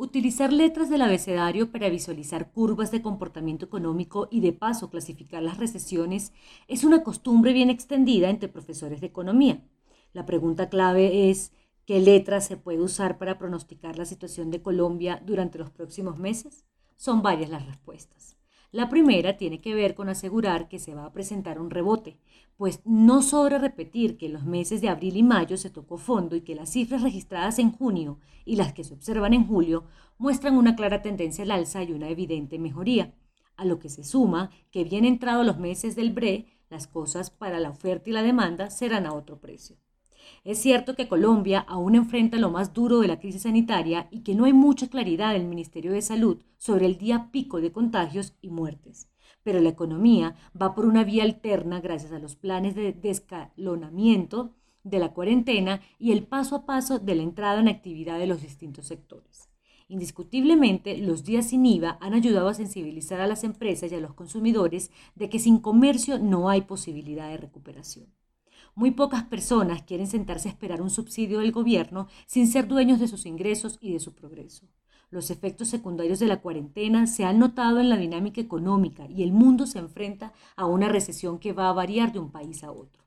Utilizar letras del abecedario para visualizar curvas de comportamiento económico y de paso clasificar las recesiones es una costumbre bien extendida entre profesores de economía. La pregunta clave es, ¿qué letra se puede usar para pronosticar la situación de Colombia durante los próximos meses? Son varias las respuestas. La primera tiene que ver con asegurar que se va a presentar un rebote, pues no sobra repetir que en los meses de abril y mayo se tocó fondo y que las cifras registradas en junio y las que se observan en julio muestran una clara tendencia al alza y una evidente mejoría, a lo que se suma que bien entrado los meses del BRE, las cosas para la oferta y la demanda serán a otro precio. Es cierto que Colombia aún enfrenta lo más duro de la crisis sanitaria y que no hay mucha claridad del Ministerio de Salud sobre el día pico de contagios y muertes. Pero la economía va por una vía alterna gracias a los planes de descalonamiento de la cuarentena y el paso a paso de la entrada en actividad de los distintos sectores. Indiscutiblemente, los días sin IVA han ayudado a sensibilizar a las empresas y a los consumidores de que sin comercio no hay posibilidad de recuperación. Muy pocas personas quieren sentarse a esperar un subsidio del gobierno sin ser dueños de sus ingresos y de su progreso. Los efectos secundarios de la cuarentena se han notado en la dinámica económica y el mundo se enfrenta a una recesión que va a variar de un país a otro.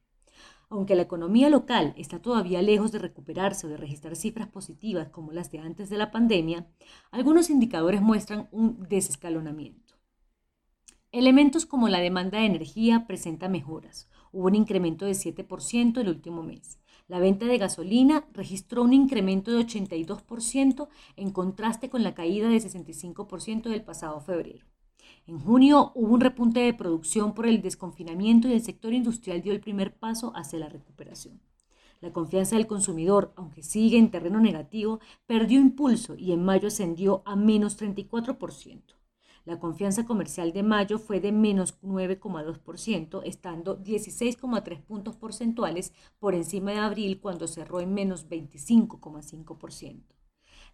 Aunque la economía local está todavía lejos de recuperarse o de registrar cifras positivas como las de antes de la pandemia, algunos indicadores muestran un desescalonamiento. Elementos como la demanda de energía presenta mejoras, hubo un incremento de 7% el último mes. La venta de gasolina registró un incremento de 82% en contraste con la caída de 65% del pasado febrero. En junio hubo un repunte de producción por el desconfinamiento y el sector industrial dio el primer paso hacia la recuperación. La confianza del consumidor, aunque sigue en terreno negativo, perdió impulso y en mayo ascendió a menos 34%. La confianza comercial de mayo fue de menos 9,2%, estando 16,3 puntos porcentuales por encima de abril cuando cerró en menos 25,5%.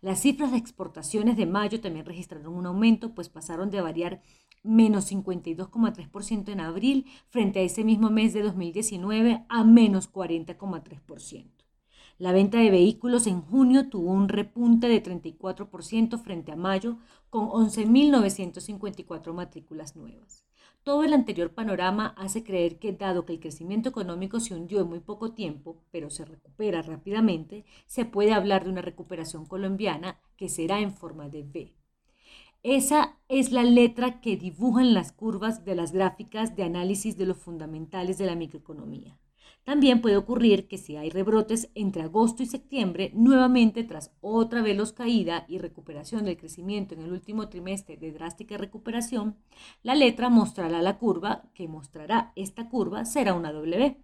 Las cifras de exportaciones de mayo también registraron un aumento, pues pasaron de variar menos 52,3% en abril frente a ese mismo mes de 2019 a menos 40,3%. La venta de vehículos en junio tuvo un repunte de 34% frente a mayo, con 11.954 matrículas nuevas. Todo el anterior panorama hace creer que, dado que el crecimiento económico se hundió en muy poco tiempo, pero se recupera rápidamente, se puede hablar de una recuperación colombiana que será en forma de V. Esa es la letra que dibujan las curvas de las gráficas de análisis de los fundamentales de la microeconomía. También puede ocurrir que si hay rebrotes entre agosto y septiembre, nuevamente tras otra veloz caída y recuperación del crecimiento en el último trimestre de drástica recuperación, la letra mostrará la curva, que mostrará esta curva será una W.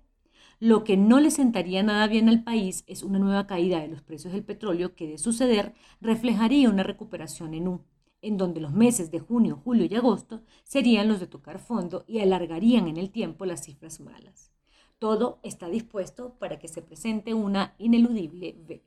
Lo que no le sentaría nada bien al país es una nueva caída de los precios del petróleo que de suceder reflejaría una recuperación en U, en donde los meses de junio, julio y agosto serían los de tocar fondo y alargarían en el tiempo las cifras malas. Todo está dispuesto para que se presente una ineludible V.